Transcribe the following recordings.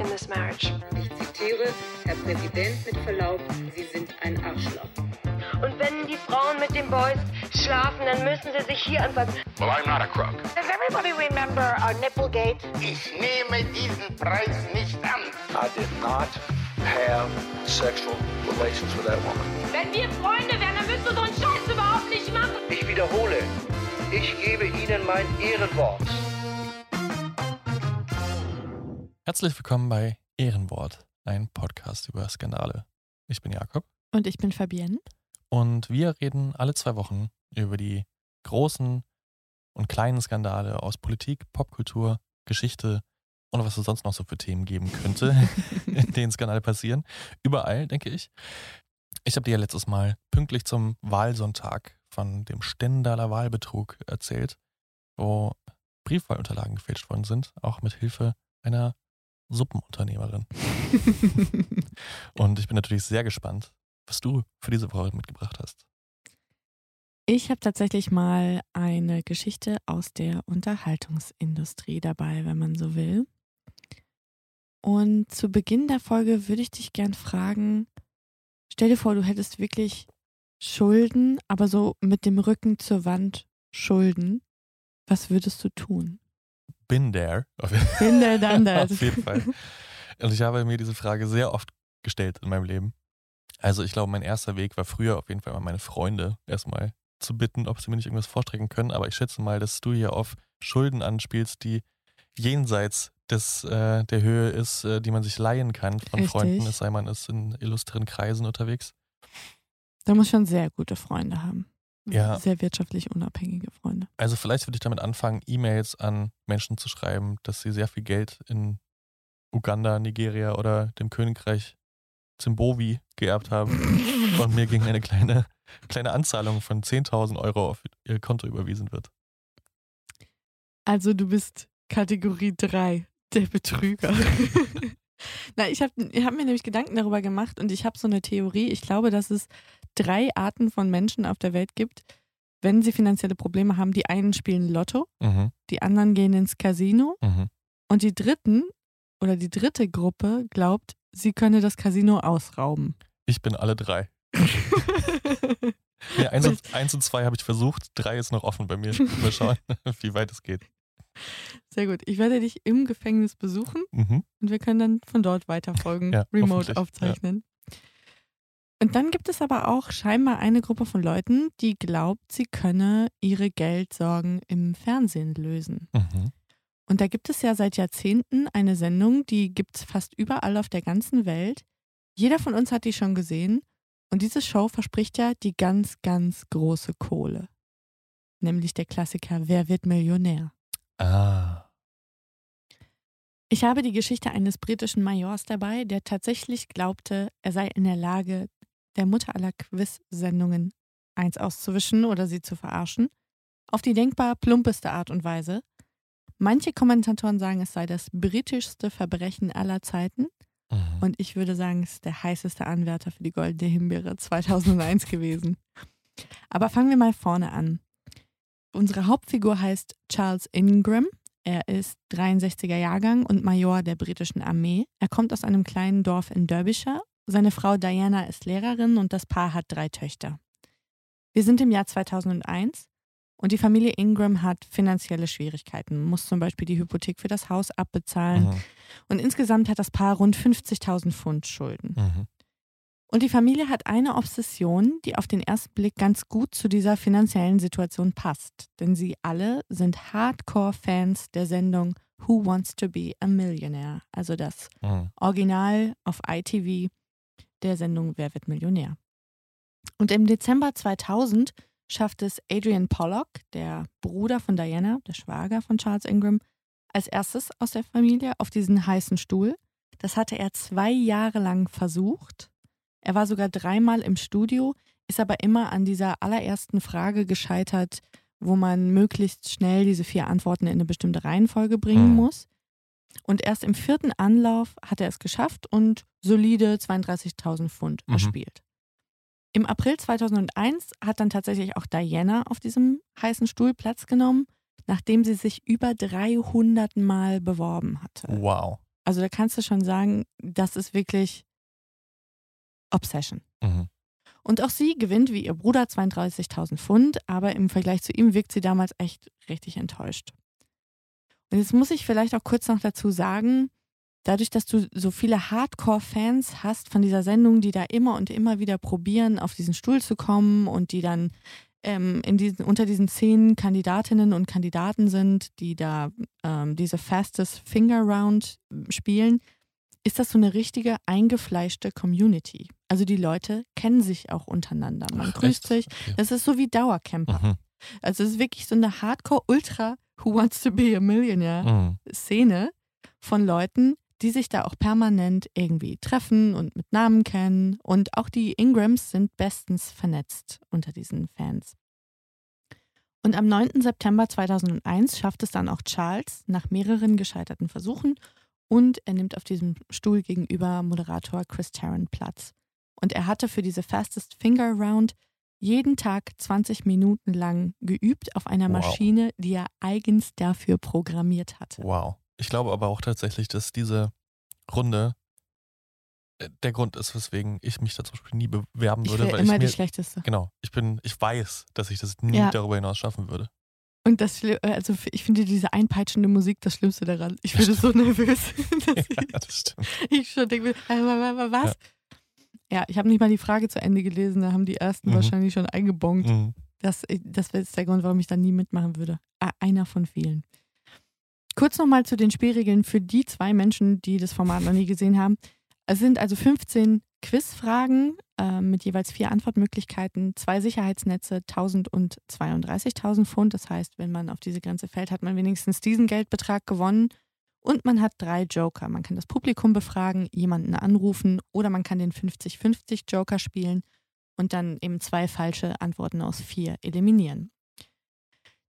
in this marriage. Ich zitiere, Herr Präsident, mit Verlaub, Sie sind ein Arschloch. Und wenn die Frauen mit den Boys schlafen, dann müssen sie sich hier anfassen. Well, I'm not a crook. Does everybody remember our Nipplegate? Ich nehme diesen Preis nicht an. I did not have sexual relations with that woman. Wenn wir Freunde wären, dann müsstest du so einen Scheiß überhaupt nicht machen. Ich wiederhole, ich gebe Ihnen mein Ehrenwort. Herzlich willkommen bei Ehrenwort, ein Podcast über Skandale. Ich bin Jakob Und ich bin Fabienne. und wir reden alle zwei Wochen über die großen und kleinen Skandale aus Politik, Popkultur, Geschichte und was es sonst noch so für Themen geben könnte, in denen Skandale passieren. Überall, denke ich. Ich habe dir ja letztes Mal pünktlich zum Wahlsonntag von dem Stendaler Wahlbetrug erzählt, wo Briefwahlunterlagen gefälscht worden sind, auch mit Hilfe einer Suppenunternehmerin. Und ich bin natürlich sehr gespannt, was du für diese Woche mitgebracht hast. Ich habe tatsächlich mal eine Geschichte aus der Unterhaltungsindustrie dabei, wenn man so will. Und zu Beginn der Folge würde ich dich gern fragen, stell dir vor, du hättest wirklich Schulden, aber so mit dem Rücken zur Wand Schulden. Was würdest du tun? Bin there. Bin there, done that. auf jeden Fall. Und ich habe mir diese Frage sehr oft gestellt in meinem Leben. Also ich glaube, mein erster Weg war früher auf jeden Fall mal meine Freunde erstmal zu bitten, ob sie mir nicht irgendwas vorstrecken können. Aber ich schätze mal, dass du hier auf Schulden anspielst, die jenseits des, äh, der Höhe ist, äh, die man sich leihen kann von Richtig. Freunden, es sei man ist in illustren Kreisen unterwegs. Da muss schon sehr gute Freunde haben. Ja. Sehr wirtschaftlich unabhängige Freunde. Also vielleicht würde ich damit anfangen, E-Mails an Menschen zu schreiben, dass sie sehr viel Geld in Uganda, Nigeria oder dem Königreich Zimbabwe geerbt haben und mir gegen eine kleine, kleine Anzahlung von 10.000 Euro auf ihr Konto überwiesen wird. Also du bist Kategorie 3, der Betrüger. Na, ich habe ich hab mir nämlich Gedanken darüber gemacht und ich habe so eine Theorie. Ich glaube, dass es drei Arten von Menschen auf der Welt gibt, wenn sie finanzielle Probleme haben. Die einen spielen Lotto, Mhm, die anderen gehen ins Casino mhm. und die dritten oder die dritte Gruppe glaubt, sie könne das Casino ausrauben. Ich bin alle drei. Ja, eins, und, eins und zwei habe ich versucht, drei ist noch offen bei mir. Mal schauen, wie weit es geht. Sehr gut. Ich werde dich im Gefängnis besuchen Mhm. und wir können dann von dort weiterfolgen, Ja, remote aufzeichnen. Und dann gibt es aber auch scheinbar eine Gruppe von Leuten, die glaubt, sie könne ihre Geldsorgen im Fernsehen lösen. Mhm. Und da gibt es ja seit Jahrzehnten eine Sendung, die gibt es fast überall auf der ganzen Welt. Jeder von uns hat die schon gesehen. Und diese Show verspricht ja die ganz, ganz große Kohle. Nämlich der Klassiker Wer wird Millionär? Ah. Ich habe die Geschichte eines britischen Majors dabei, der tatsächlich glaubte, er sei in der Lage, der Mutter aller Quiz-Sendungen eins auszuwischen oder sie zu verarschen. Auf die denkbar plumpeste Art und Weise. Manche Kommentatoren sagen, es sei das britischste Verbrechen aller Zeiten. Mhm. Und ich würde sagen, es ist der heißeste Anwärter für die Goldene Himbeere 2001 gewesen. Aber fangen wir mal vorne an. Unsere Hauptfigur heißt Charles Ingram. Er ist 63er Jahrgang und Major der britischen Armee. Er kommt aus einem kleinen Dorf in Derbyshire. Seine Frau Diana ist Lehrerin und das Paar hat drei Töchter. Wir sind im Jahr 2001 und die Familie Ingram hat finanzielle Schwierigkeiten, muss zum Beispiel die Hypothek für das Haus abbezahlen Mhm. und insgesamt hat das Paar rund 50.000 Pfund Schulden. Mhm. Und die Familie hat eine Obsession, die auf den ersten Blick ganz gut zu dieser finanziellen Situation passt. Denn sie alle sind Hardcore-Fans der Sendung Who Wants to Be a Millionaire? Also das Mhm. Original auf ITV der Sendung Wer wird Millionär? Und im Dezember 2000 schafft es Adrian Pollock, der Bruder von Diana, der Schwager von Charles Ingram, als erstes aus der Familie auf diesen heißen Stuhl. Das hatte er zwei Jahre lang versucht. Er war sogar dreimal im Studio, ist aber immer an dieser allerersten Frage gescheitert, wo man möglichst schnell diese vier Antworten in eine bestimmte Reihenfolge bringen Mhm. muss. Und erst im vierten Anlauf hat er es geschafft und solide 32.000 Pfund Mhm. erspielt. Im April 2001 hat dann tatsächlich auch Diana auf diesem heißen Stuhl Platz genommen, nachdem sie sich über 300 Mal beworben hatte. Wow. Also da kannst du schon sagen, das ist wirklich Obsession. Mhm. Und auch sie gewinnt wie ihr Bruder 32.000 Pfund, aber im Vergleich zu ihm wirkt sie damals echt richtig enttäuscht. Und jetzt muss ich vielleicht auch kurz noch dazu sagen, dadurch, dass du so viele Hardcore-Fans hast von dieser Sendung, die da immer und immer wieder probieren, auf diesen Stuhl zu kommen und die dann ähm, in diesen, unter diesen zehn Kandidatinnen und Kandidaten sind, die da ähm, diese Fastest Finger Round spielen, ist das so eine richtige eingefleischte Community. Also die Leute kennen sich auch untereinander. Man Ach, grüßt echt? sich. Okay. Das ist so wie Dauercamper. Mhm. Also es ist wirklich so eine Hardcore-Ultra Who Wants to Be a Millionaire Mhm. Szene von Leuten, die sich da auch permanent irgendwie treffen und mit Namen kennen. Und auch die Ingrams sind bestens vernetzt unter diesen Fans. Und am 9. September 2001 schafft es dann auch Charles nach mehreren gescheiterten Versuchen und er nimmt auf diesem Stuhl gegenüber Moderator Chris Tarrant Platz. Und er hatte für diese Fastest Finger Round jeden Tag 20 Minuten lang geübt auf einer Wow. Maschine, die er eigens dafür programmiert hatte. Wow. Ich glaube aber auch tatsächlich, dass diese Runde äh, der Grund ist, weswegen ich mich da zum Beispiel nie bewerben Ich würde, wäre weil immer ich die mir, schlechteste. genau, ich bin, ich weiß, dass ich das nie Ja. darüber hinaus schaffen würde. Und das, Schli- also ich finde diese einpeitschende Musik das Schlimmste daran. Ich würde so nervös, Ja, das stimmt. ich, ich schon denke, äh, wa- wa- was? Ja, ich habe nicht mal die Frage zu Ende gelesen, da haben die ersten Mhm. wahrscheinlich schon eingebongt. Mhm. Das, das wäre jetzt der Grund, warum ich da nie mitmachen würde. Ah, Einer von vielen. Kurz nochmal zu den Spielregeln für die zwei Menschen, die das Format noch nie gesehen haben. Es sind also 15 Quizfragen äh, mit jeweils vier Antwortmöglichkeiten, zwei Sicherheitsnetze, 1000 und 32.000 Pfund. Das heißt, wenn man auf diese Grenze fällt, hat man wenigstens diesen Geldbetrag gewonnen. Und man hat drei Joker. Man kann das Publikum befragen, jemanden anrufen oder man kann den 50-50 Joker spielen und dann eben zwei falsche Antworten aus vier eliminieren.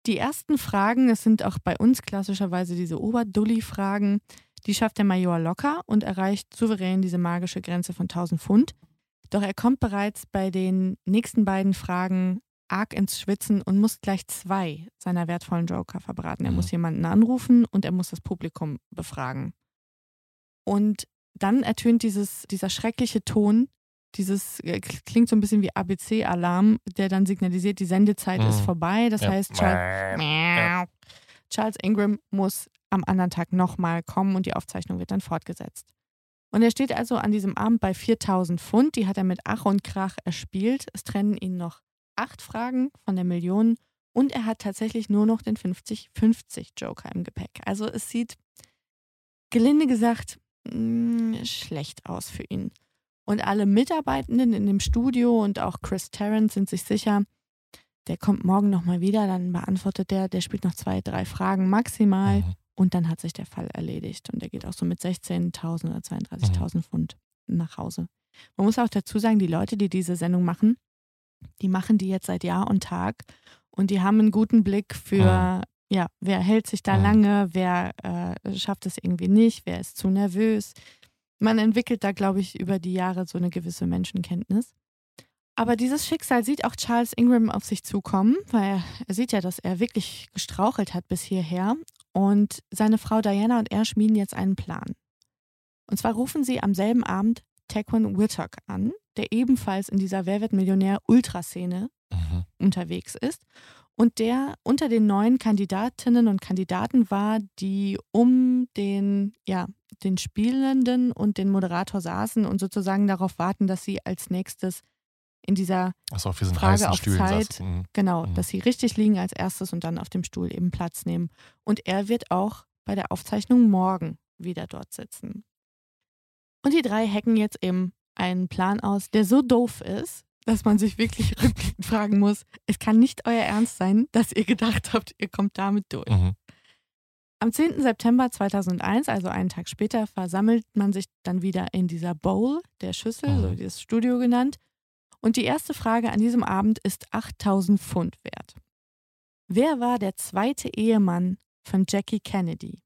Die ersten Fragen, es sind auch bei uns klassischerweise diese Oberdulli-Fragen, die schafft der Major locker und erreicht souverän diese magische Grenze von 1000 Pfund. Doch er kommt bereits bei den nächsten beiden Fragen arg ins Schwitzen und muss gleich zwei seiner wertvollen Joker verbraten. Er Mhm. muss jemanden anrufen und er muss das Publikum befragen. Und dann ertönt dieses, dieser schreckliche Ton, dieses äh, klingt so ein bisschen wie ABC-Alarm, der dann signalisiert, die Sendezeit Mhm. ist vorbei. Das Ja. heißt, Charles, Charles Ingram muss am anderen Tag nochmal kommen und die Aufzeichnung wird dann fortgesetzt. Und er steht also an diesem Abend bei 4000 Pfund. Die hat er mit Ach und Krach erspielt. Es trennen ihn noch acht Fragen von der Million und er hat tatsächlich nur noch den 50-50 Joker im Gepäck. Also es sieht gelinde gesagt mh, schlecht aus für ihn. Und alle Mitarbeitenden in dem Studio und auch Chris Tarrant sind sich sicher, der kommt morgen nochmal wieder, dann beantwortet der, der spielt noch zwei, drei Fragen maximal Mhm. und dann hat sich der Fall erledigt. Und der geht auch so mit 16.000 oder 32.000 Pfund nach Hause. Man muss auch dazu sagen, die Leute, die diese Sendung machen, die machen die jetzt seit Jahr und Tag und die haben einen guten Blick für, ja, wer hält sich da Mhm. lange, wer äh, schafft es irgendwie nicht, wer ist zu nervös. Man entwickelt da, glaube ich, über die Jahre so eine gewisse Menschenkenntnis. Aber dieses Schicksal sieht auch Charles Ingram auf sich zukommen, weil er sieht ja, dass er wirklich gestrauchelt hat bis hierher. Und seine Frau Diana und er schmieden jetzt einen Plan. Und zwar rufen sie am selben Abend Taekwon Wittok an, der ebenfalls in dieser Wer wird Millionär Ultraszene Mhm. unterwegs ist und der unter den neuen Kandidatinnen und Kandidaten war, die um den, ja, den Spielenden und den Moderator saßen und sozusagen darauf warten, dass sie als nächstes in dieser, Achso, auf Frage auf Stühlen Zeit. Mhm. genau, Mhm. dass sie richtig liegen als erstes und dann auf dem Stuhl eben Platz nehmen. Und er wird auch bei der Aufzeichnung morgen wieder dort sitzen. Und die drei hacken jetzt eben einen Plan aus, der so doof ist, dass man sich wirklich rückblickend fragen muss, es kann nicht euer Ernst sein, dass ihr gedacht habt, ihr kommt damit durch. Mhm. Am 10. September 2001, also einen Tag später, versammelt man sich dann wieder in dieser Bowl, der Schüssel, Mhm. so dieses Studio genannt. Und die erste Frage an diesem Abend ist 8000 Pfund wert. Wer war der zweite Ehemann von Jackie Kennedy?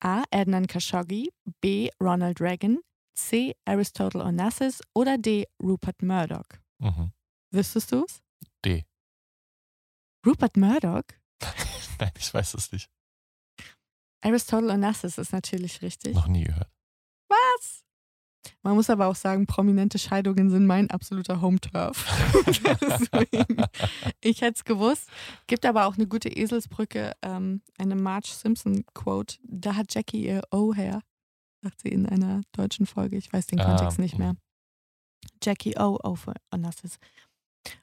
A. Adnan Khashoggi, B. Ronald Reagan, C. Aristotle Onassis oder D. Rupert Murdoch? Mhm. Wüsstest du es? D. Rupert Murdoch? Nein, ich weiß es nicht. Aristotle Onassis ist natürlich richtig. Noch nie gehört. Was? Man muss aber auch sagen, prominente Scheidungen sind mein absoluter Home-Turf. Ich hätte es gewusst. Gibt aber auch eine gute Eselsbrücke, ähm, eine Marge Simpson-Quote. Da hat Jackie ihr O her, sagt sie in einer deutschen Folge. Ich weiß den Ah, Kontext nicht mhm. mehr. Jackie O, O für Onassis.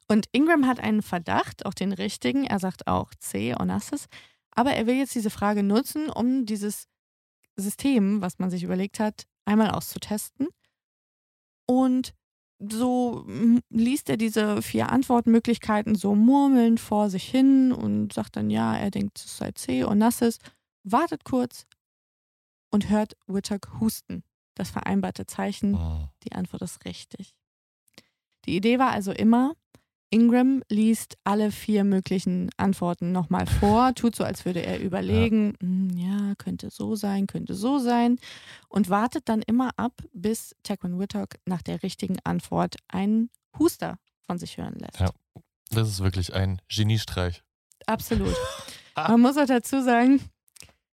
Und Ingram hat einen Verdacht, auch den richtigen. Er sagt auch C, Onassis. Aber er will jetzt diese Frage nutzen, um dieses System, was man sich überlegt hat, einmal auszutesten. Und so mm, liest er diese vier Antwortmöglichkeiten so murmelnd vor sich hin und sagt dann, ja, er denkt, es sei C und Nasses, wartet kurz und hört Whittock husten. Das vereinbarte Zeichen, Mhm. die Antwort ist richtig. Die Idee war also immer, Ingram liest alle vier möglichen Antworten nochmal vor, tut so, als würde er überlegen, "Hm, ja, könnte so sein, könnte so sein und wartet dann immer ab, bis Taquin Whittock nach der richtigen Antwort einen Huster von sich hören lässt. Ja. Das ist wirklich ein Geniestreich. Absolut. Man muss auch dazu sagen,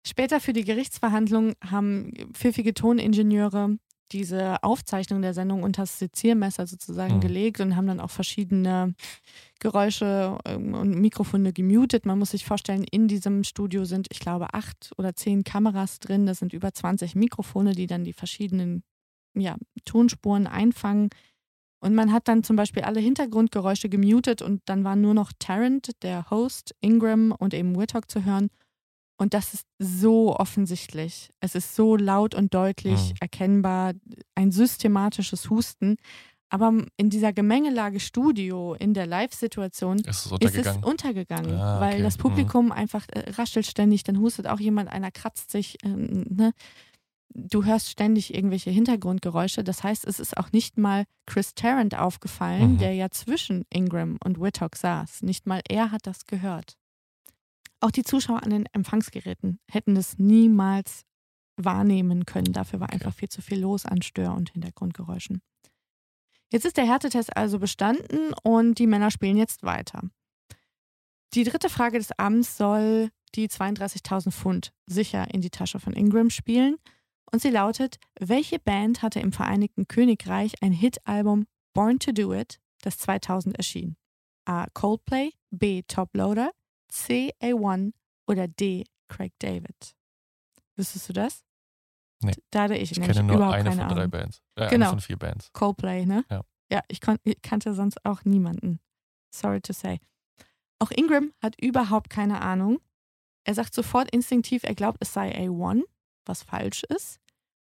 später für die Gerichtsverhandlung haben pfiffige Toningenieure diese Aufzeichnung der Sendung unter das Seziermesser sozusagen Mhm. gelegt und haben dann auch verschiedene Geräusche ähm, und Mikrofone gemutet. Man muss sich vorstellen, in diesem Studio sind, ich glaube, acht oder zehn Kameras drin. Das sind über 20 Mikrofone, die dann die verschiedenen ja, Tonspuren einfangen. Und man hat dann zum Beispiel alle Hintergrundgeräusche gemutet und dann war nur noch Tarrant, der Host, Ingram und eben Whittock zu hören. Und das ist so offensichtlich. Es ist so laut und deutlich Mhm. erkennbar, ein systematisches Husten. Aber in dieser Gemengelage Studio, in der Live-Situation, Ist es ist es untergegangen? untergegangen, Ah, weil okay. das Mhm. Publikum einfach äh, raschelt ständig, dann hustet auch jemand, einer kratzt sich. Äh, ne? Du hörst ständig irgendwelche Hintergrundgeräusche. Das heißt, es ist auch nicht mal Chris Tarrant aufgefallen, Mhm. der ja zwischen Ingram und Whittock saß. Nicht mal er hat das gehört. Auch die Zuschauer an den Empfangsgeräten hätten es niemals wahrnehmen können. Dafür war Okay. einfach viel zu viel los an Stör- und Hintergrundgeräuschen. Jetzt ist der Härtetest also bestanden und die Männer spielen jetzt weiter. Die dritte Frage des Abends soll die 32.000 Pfund sicher in die Tasche von Ingram spielen. Und sie lautet, welche Band hatte im Vereinigten Königreich ein Hitalbum Born to Do It, das 2000 erschien? A. Coldplay, B. Top Loader, C. A1 oder D. Craig David? Wüsstest du das? Nee. Da hatte ich, Ich kenne nur überhaupt eine keine von drei Ahnung. Bands. Äh, Genau. Eine von vier Bands. Coldplay, ne? Ja. Ja, ich, ich kannte sonst auch niemanden. Sorry to say. Auch Ingram hat überhaupt keine Ahnung. Er sagt sofort instinktiv, er glaubt, es sei A1, was falsch ist.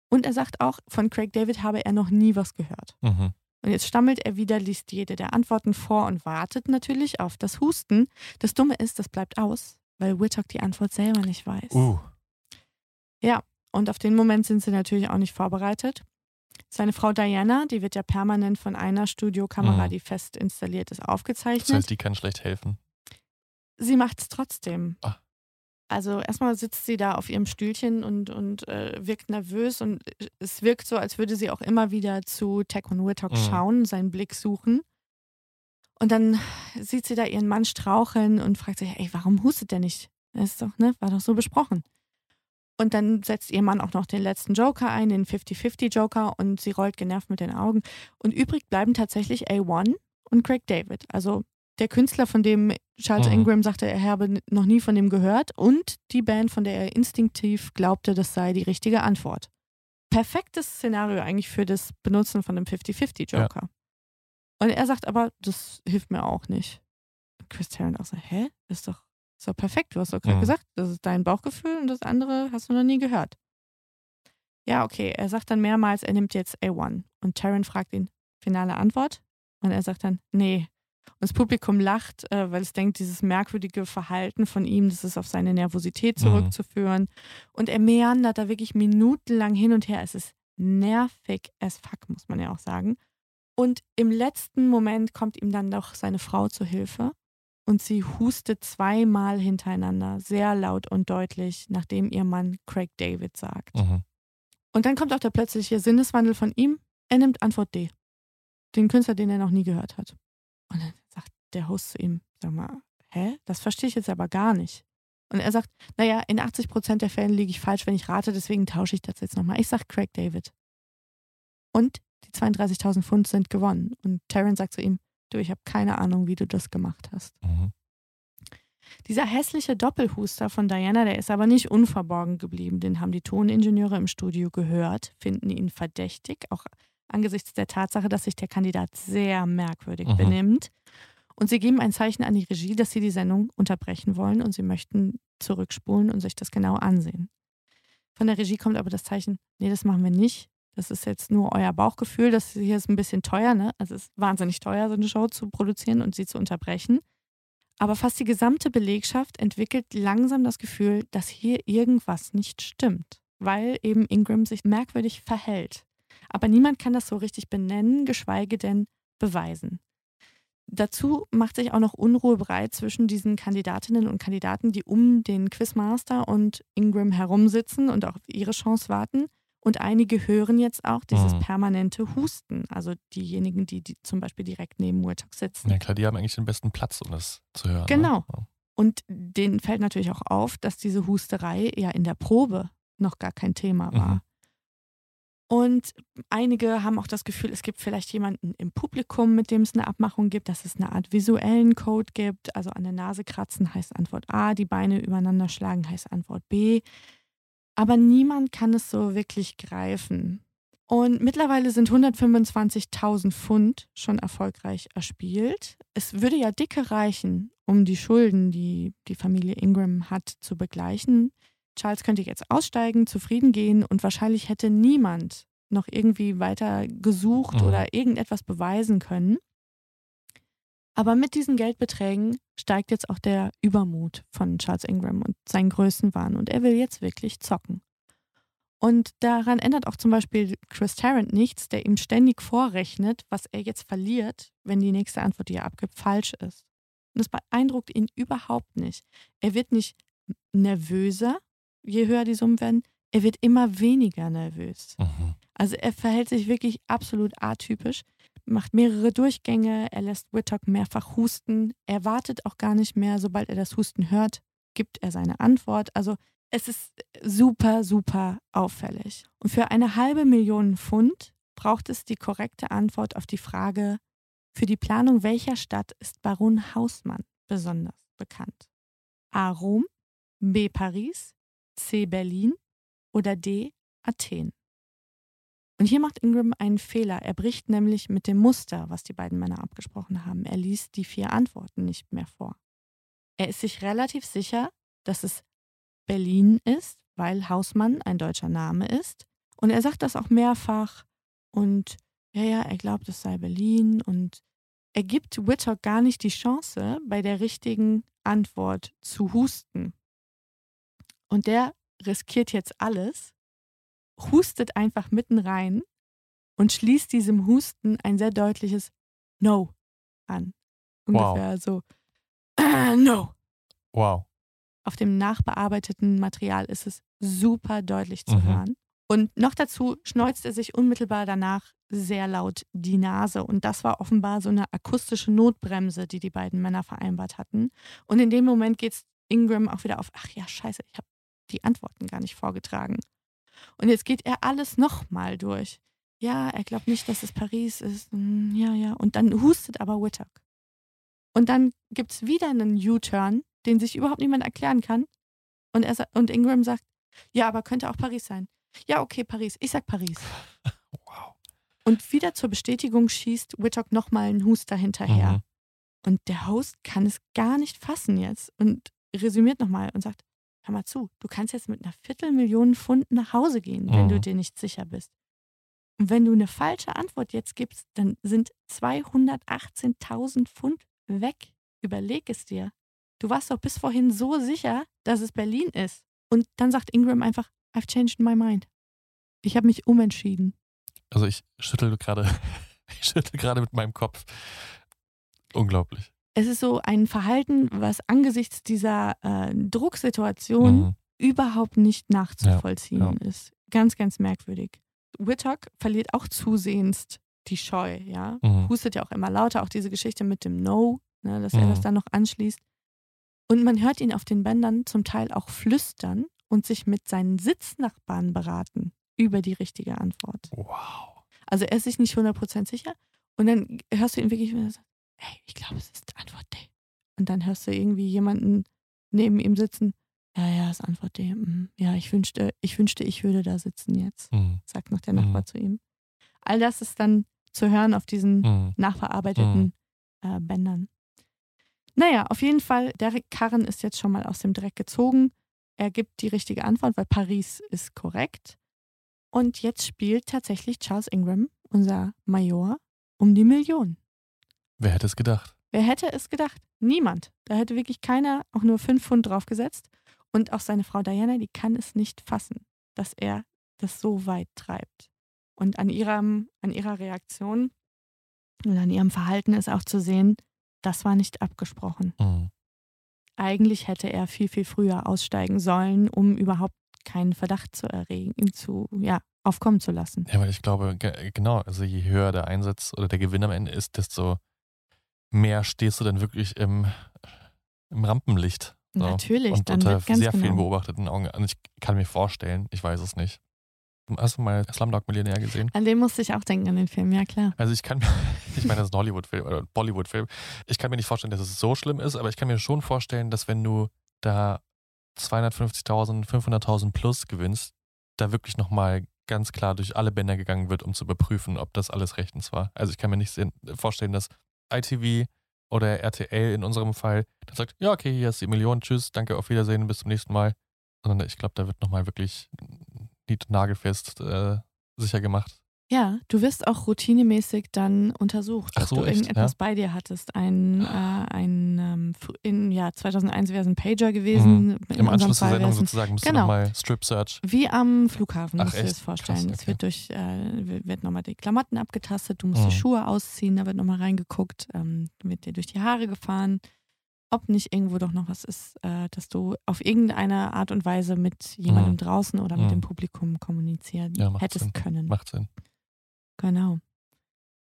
Und er sagt auch, von Craig David habe er noch nie was gehört. Mhm. Und jetzt stammelt er wieder, liest jede der Antworten vor und wartet natürlich auf das Husten. Das Dumme ist, das bleibt aus, weil Whitlock die Antwort selber nicht weiß. Uh. Und auf den Moment sind sie natürlich auch nicht vorbereitet. Seine Frau Diana, die wird ja permanent von einer Studiokamera, Mhm. die fest installiert ist, Das aufgezeichnet. heißt, die kann schlecht helfen. sie macht es trotzdem. Ah. Also erstmal sitzt sie da auf ihrem Stühlchen und, und äh, wirkt nervös und es wirkt so, als würde sie auch immer wieder zu Taekwon Wittok Mhm. schauen, seinen Blick suchen. Und dann sieht sie da ihren Mann straucheln und fragt sich, ey, warum hustet der nicht? Das ist doch, ne, war doch so besprochen. Und dann setzt ihr Mann auch noch den letzten Joker ein, den 50-50 Joker und sie rollt genervt mit den Augen. Und übrig bleiben tatsächlich A1 und Craig David. Also der Künstler, von dem Charles Mhm. Ingram sagte, er habe noch nie von dem gehört und die Band, von der er instinktiv glaubte, das sei die richtige Antwort. Perfektes Szenario eigentlich für das Benutzen von einem 50-50 Joker. Und er sagt aber, das hilft mir auch nicht. Und Chris Tarrant auch so, hä? Das ist doch, ist doch perfekt. Du hast doch gerade Mhm. gesagt, das ist dein Bauchgefühl und das andere hast du noch nie gehört. Ja, okay. Er sagt dann mehrmals, er nimmt jetzt A1. Und Tarrant fragt ihn, finale Antwort? Und er sagt dann, nee. Und das Publikum lacht, äh, weil es denkt, dieses merkwürdige Verhalten von ihm, das ist auf seine Nervosität Mhm. zurückzuführen. Und er meandert da wirklich minutenlang hin und her. Es ist nervig as fuck, muss man ja auch sagen. Und im letzten Moment kommt ihm dann doch seine Frau zu Hilfe und sie hustet zweimal hintereinander, sehr laut und deutlich, nachdem ihr Mann Craig David sagt. Mhm. Und dann kommt auch der plötzliche Sinneswandel von ihm. Er nimmt Antwort D. Den Künstler, den er noch nie gehört hat. Und dann sagt der Host zu ihm, sag mal, hä? Das verstehe ich jetzt aber gar nicht. Und er sagt, naja, in 80 Prozent der Fälle liege ich falsch, wenn ich rate, deswegen tausche ich das jetzt nochmal. Ich sag Craig David. Und die 32.000 Pfund sind gewonnen. Und Taryn sagt zu ihm, du, ich habe keine Ahnung, wie du das gemacht hast. Mhm. Dieser hässliche Doppelhuster von Diana, der ist aber nicht unverborgen geblieben. Den haben die Toningenieure im Studio gehört, finden ihn verdächtig, auch angesichts der Tatsache, dass sich der Kandidat sehr merkwürdig Mhm. benimmt. Und sie geben ein Zeichen an die Regie, dass sie die Sendung unterbrechen wollen und sie möchten zurückspulen und sich das genau ansehen. Von der Regie kommt aber das Zeichen, nee, das machen wir nicht. Das ist jetzt nur euer Bauchgefühl. Das hier ist ein bisschen teuer, ne? Also es ist wahnsinnig teuer, so eine Show zu produzieren und sie zu unterbrechen. Aber fast die gesamte Belegschaft entwickelt langsam das Gefühl, dass hier irgendwas nicht stimmt, weil eben Ingram sich merkwürdig verhält. Aber niemand kann das so richtig benennen, geschweige denn beweisen. Dazu macht sich auch noch Unruhe breit zwischen diesen Kandidatinnen und Kandidaten, die um den Quizmaster und Ingram herumsitzen und auch auf ihre Chance warten. Und einige hören jetzt auch dieses Mhm. permanente Husten, also diejenigen, die, die zum Beispiel direkt neben Murtok sitzen. Ja klar, die haben eigentlich den besten Platz, um das zu hören. Genau. Ne? Und denen fällt natürlich auch auf, dass diese Husterei ja in der Probe noch gar kein Thema war. Mhm. Und einige haben auch das Gefühl, es gibt vielleicht jemanden im Publikum, mit dem es eine Abmachung gibt, dass es eine Art visuellen Code gibt. Also an der Nase kratzen heißt Antwort A, die Beine übereinander schlagen heißt Antwort B. Aber niemand kann es so wirklich greifen. Und mittlerweile sind 125.000 Pfund schon erfolgreich erspielt. Es würde ja dicke reichen, um die Schulden, die die Familie Ingram hat, zu begleichen. Charles könnte jetzt aussteigen, zufrieden gehen und wahrscheinlich hätte niemand noch irgendwie weiter gesucht Mhm. oder irgendetwas beweisen können. Aber mit diesen Geldbeträgen steigt jetzt auch der Übermut von Charles Ingram und sein Größenwahn und er will jetzt wirklich zocken. Und daran ändert auch zum Beispiel Chris Tarrant nichts, der ihm ständig vorrechnet, was er jetzt verliert, wenn die nächste Antwort, die er abgibt, falsch ist. Und das beeindruckt ihn überhaupt nicht. Er wird nicht nervöser, je höher die Summen werden, er wird immer weniger nervös. Mhm. Also er verhält sich wirklich absolut atypisch, macht mehrere Durchgänge, er lässt Whittock mehrfach husten, er wartet auch gar nicht mehr, sobald er das Husten hört, gibt er seine Antwort. Also es ist super, super auffällig. Und für eine halbe Million Pfund braucht es die korrekte Antwort auf die Frage, für die Planung welcher Stadt ist Baron Hausmann besonders bekannt? A. Rom, B. Paris, C. Berlin oder D. Athen. Und hier macht Ingram einen Fehler. Er bricht nämlich mit dem Muster, was die beiden Männer abgesprochen haben. Er liest die vier Antworten nicht mehr vor. Er ist sich relativ sicher, dass es Berlin ist, weil Hausmann ein deutscher Name ist. Und er sagt das auch mehrfach. Und ja, ja, er glaubt, es sei Berlin. Und er gibt Whitlock gar nicht die Chance, bei der richtigen Antwort zu husten. Und der riskiert jetzt alles, hustet einfach mitten rein und schließt diesem Husten ein sehr deutliches No an. Ungefähr so, No. Wow. Auf dem nachbearbeiteten Material ist es super deutlich zu Mhm. hören. Und noch dazu schneuzt er sich unmittelbar danach sehr laut die Nase. Und das war offenbar so eine akustische Notbremse, die die beiden Männer vereinbart hatten. Und in dem Moment geht Ingram auch wieder auf, ach ja, scheiße, ich habe die Antworten gar nicht vorgetragen. Und jetzt geht er alles nochmal durch. Ja, er glaubt nicht, dass es Paris ist. Hm, Ja, ja. Und dann hustet aber Whittock. Und dann gibt es wieder einen U-Turn, den sich überhaupt niemand erklären kann. Und, er, und Ingram sagt, ja, aber könnte auch Paris sein. Ja, okay, Paris. Ich sag Paris. Wow. Und wieder zur Bestätigung schießt Whittock nochmal einen Huster hinterher. Mhm. Und der Host kann es gar nicht fassen jetzt und resümiert nochmal und sagt, hör mal zu, du kannst jetzt mit einer Viertelmillion Pfund nach Hause gehen, wenn Mhm. du dir nicht sicher bist. Und wenn du eine falsche Antwort jetzt gibst, dann sind 218.000 Pfund weg. Überleg es dir. Du warst doch bis vorhin so sicher, dass es Berlin ist. Und dann sagt Ingram einfach, I've changed my mind. Ich habe mich umentschieden. Also ich schüttel gerade, ich schüttel gerade mit meinem Kopf. Unglaublich. Es ist so ein Verhalten, was angesichts dieser äh, Drucksituation Mhm. überhaupt nicht nachzuvollziehen Ja, ist. Ganz, ganz merkwürdig. Whittock verliert auch zusehends die Scheu, ja. Mhm. Hustet ja auch immer lauter, auch diese Geschichte mit dem No, ne, dass er Mhm. das dann noch anschließt. Und man hört ihn auf den Bändern zum Teil auch flüstern und sich mit seinen Sitznachbarn beraten über die richtige Antwort. Wow. Also er ist sich nicht 100% sicher und dann hörst du ihn wirklich, hey, ich glaube, es ist Antwort D. Und dann hörst du irgendwie jemanden neben ihm sitzen, ja, ja, es ist Antwort D. Mhm. Ja, ich wünschte, ich wünschte, ich würde da sitzen jetzt, Mhm. sagt noch der Mhm. Nachbar zu ihm. All das ist dann zu hören auf diesen Mhm. nachverarbeiteten äh, Bändern. Naja, auf jeden Fall, der Karren ist jetzt schon mal aus dem Dreck gezogen. Er gibt die richtige Antwort, weil Paris ist korrekt. Und jetzt spielt tatsächlich Charles Ingram, unser Major, um die Million. Wer hätte es gedacht? Wer hätte es gedacht? Niemand. Da hätte wirklich keiner auch nur fünf Pfund draufgesetzt. Und auch seine Frau Diana, die kann es nicht fassen, dass er das so weit treibt. Und an, ihrem, an ihrer Reaktion und an ihrem Verhalten ist auch zu sehen, das war nicht abgesprochen. Mhm. Eigentlich hätte er viel, viel früher aussteigen sollen, um überhaupt keinen Verdacht zu erregen, zu, ja, aufkommen zu lassen. Ja, weil ich glaube, ge- genau, also je höher der Einsatz oder der Gewinn am Ende ist, desto mehr stehst du dann wirklich im, im Rampenlicht. So. Natürlich, Und dann unter sehr vielen genau. beobachteten Augen. Und ich kann mir vorstellen, ich weiß es nicht. Hast du mal Slumdog Millionär gesehen? An den musste ich auch denken, an den Film, ja klar. Also ich kann mir, ich meine, das ist ein Hollywood-Film oder ein Bollywood-Film. Ich kann mir nicht vorstellen, dass es so schlimm ist, aber ich kann mir schon vorstellen, dass wenn du da 250.000, 500.000 plus gewinnst, da wirklich nochmal ganz klar durch alle Bänder gegangen wird, um zu überprüfen, ob das alles rechtens war. Also ich kann mir nicht vorstellen, dass ITV oder RTL in unserem Fall dann sagt, ja, okay, hier ist die Million, tschüss, danke, auf Wiedersehen, bis zum nächsten Mal. Sondern ich glaube, da wird nochmal wirklich nied- nagelfest äh, sicher gemacht. Ja, du wirst auch routinemäßig dann untersucht, Ach ob so, du echt, irgendetwas ja? bei dir hattest. Ein, äh, ein ähm, in, ja, 2001 wäre es ein Pager gewesen. Mhm. Im Anschluss Fall Sendung sozusagen musst genau. du nochmal Strip Search. Wie am Flughafen, Ach, musst du dir das vorstellen. Krass, Es wird durch, äh, wird nochmal die Klamotten abgetastet, du musst Mhm. die Schuhe ausziehen, da wird nochmal reingeguckt, ähm, wird dir durch die Haare gefahren, ob nicht irgendwo doch noch was ist, äh, dass du auf irgendeine Art und Weise mit jemandem Mhm. draußen oder mit Mhm. dem Publikum kommunizieren Ja, hättest Sinn. können. Macht Sinn. Genau.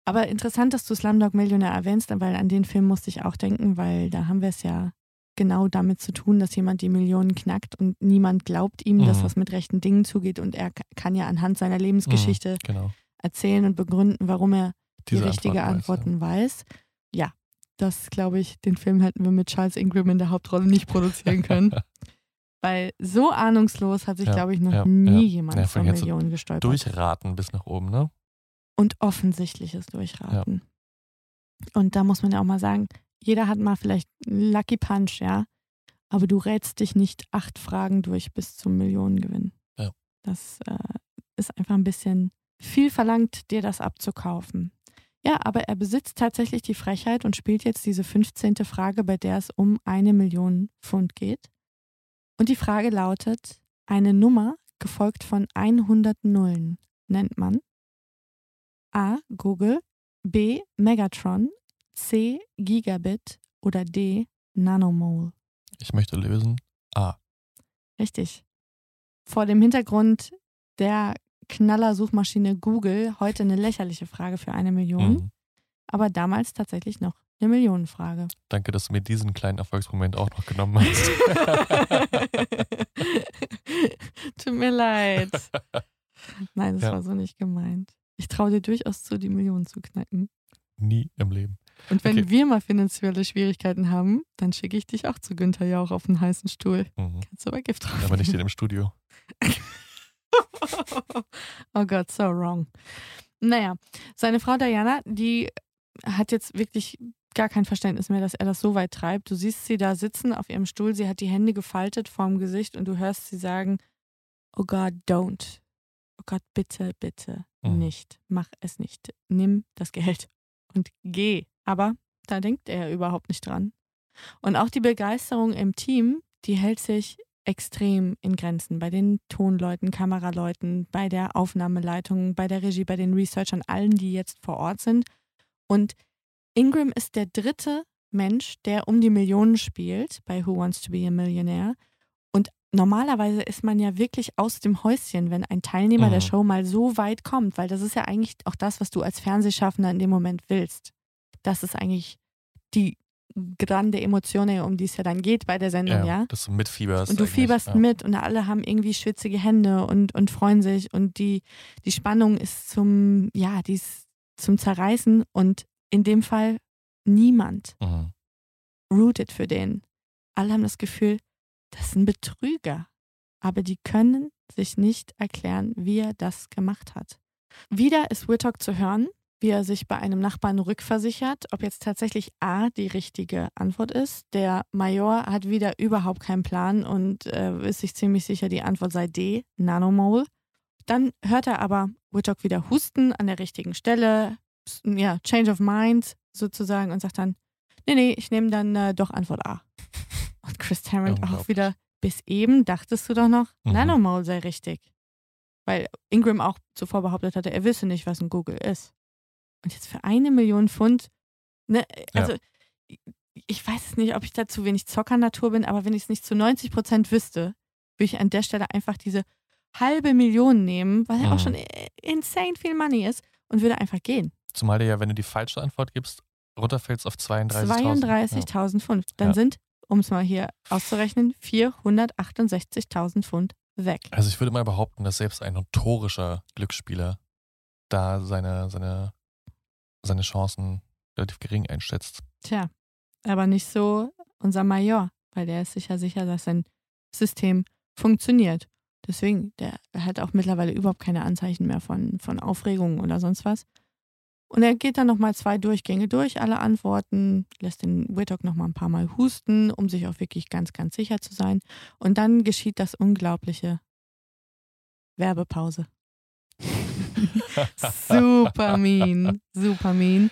Aber interessant, dass du Slumdog Millionär erwähnst, weil an den Film musste ich auch denken, weil da haben wir es ja genau damit zu tun, dass jemand die Millionen knackt und niemand glaubt ihm, dass Mhm. was mit rechten Dingen zugeht und er kann ja anhand seiner Lebensgeschichte Genau. erzählen und begründen, warum er die Diese richtige Antworten weiß, weiß. Ja, das glaube ich, den Film hätten wir mit Charles Ingram in der Hauptrolle nicht produzieren können. Weil so ahnungslos hat sich, Ja, glaube ich, noch ja, nie ja. jemand Ja, von Millionen gestolpert. Durchraten bis nach oben, ne? Und offensichtliches Durchraten. Und da muss man ja auch mal sagen, jeder hat mal vielleicht einen Lucky Punch, ja. Aber du rätst dich nicht acht Fragen durch bis zum Millionengewinn. Ja. Das äh, ist einfach ein bisschen viel verlangt, dir das abzukaufen. Ja, aber er besitzt tatsächlich die Frechheit und spielt jetzt diese 15. Frage, bei der es um eine Million Pfund geht. Und die Frage lautet, eine Nummer gefolgt von 100 Nullen nennt man A. Google, B. Megatron, C. Gigabit oder D. Nanomole. Ich möchte lösen. A. Richtig. Vor dem Hintergrund der Knallersuchmaschine Google heute eine lächerliche Frage für eine Million, Mhm. aber damals tatsächlich noch eine Millionenfrage. Danke, dass du mir diesen kleinen Erfolgsmoment auch noch genommen hast. Tut mir leid. Nein, das Ja. war so nicht gemeint. Ich traue dir durchaus zu, die Millionen zu knacken. Nie im Leben. Und wenn Okay. wir mal finanzielle Schwierigkeiten haben, dann schicke ich dich auch zu Günther Jauch auf einen heißen Stuhl. Mhm. Kannst du aber Gift drauf. Aber nicht in dem Studio. oh Gott, so wrong. Naja, seine Frau Diana, die hat jetzt wirklich gar kein Verständnis mehr, dass er das so weit treibt. Du siehst sie da sitzen auf ihrem Stuhl, sie hat die Hände gefaltet vorm Gesicht und du hörst sie sagen, oh Gott, don't. Oh Gott, bitte, bitte Mhm. nicht. Mach es nicht. Nimm das Geld und geh. Aber da denkt er überhaupt nicht dran. Und auch die Begeisterung im Team, die hält sich extrem in Grenzen. Bei den Tonleuten, Kameraleuten, bei der Aufnahmeleitung, bei der Regie, bei den Researchern, allen, die jetzt vor Ort sind. Und Ingram ist der dritte Mensch, der um die Millionen spielt bei Who Wants to Be a Millionaire. Normalerweise ist man ja wirklich aus dem Häuschen, wenn ein Teilnehmer der Mhm. Show mal so weit kommt, weil das ist ja eigentlich auch das, was du als Fernsehschaffender in dem Moment willst. Das ist eigentlich die grande Emotione, um die es ja dann geht bei der Sendung, ja? Dass du mitfieberst. Und du fieberst ja. mit und alle haben irgendwie schwitzige Hände und, und freuen sich und die, die Spannung ist zum, ja, die ist zum Zerreißen und in dem Fall niemand Mhm. rootet für den. Alle haben das Gefühl, das ist ein Betrüger. Aber die können sich nicht erklären, wie er das gemacht hat. Wieder ist Whitlock zu hören, wie er sich bei einem Nachbarn rückversichert, ob jetzt tatsächlich A die richtige Antwort ist. Der Major hat wieder überhaupt keinen Plan und äh, ist sich ziemlich sicher, die Antwort sei D, Nanomole. Dann hört er aber Whitlock wieder husten an der richtigen Stelle, ja, Change of Mind sozusagen und sagt dann, nee, nee, ich nehme dann äh, doch Antwort A. Und Chris Tarrant auch wieder, bis eben dachtest du doch noch, Mhm. Nanomole sei richtig. Weil Ingram auch zuvor behauptet hatte, er wisse nicht, was ein Google ist. Und jetzt für eine Million Pfund, ne, Ja. also ich- ich weiß es nicht, ob ich da zu wenig Zockernatur bin, aber wenn ich es nicht zu 90 Prozent wüsste, würde ich an der Stelle einfach diese halbe Million nehmen, weil ja auch Mhm. schon insane viel Money ist und würde einfach gehen. Zumal du ja, wenn du die falsche Antwort gibst, runterfällst auf 32.000. 32.000 Pfund. Dann Ja. sind, um es mal hier auszurechnen, 468.000 Pfund weg. Also ich würde mal behaupten, dass selbst ein notorischer Glücksspieler da seine, seine, seine Chancen relativ gering einschätzt. Tja, aber nicht so unser Major, weil der ist sicher sicher, dass sein System funktioniert. Deswegen, der hat auch mittlerweile überhaupt keine Anzeichen mehr von, von Aufregung oder sonst was. Und er geht dann nochmal zwei Durchgänge durch, alle Antworten, lässt den Whitlock nochmal ein paar Mal husten, um sich auch wirklich ganz, ganz sicher zu sein. Und dann geschieht das Unglaubliche. Werbepause. super mean, super mean.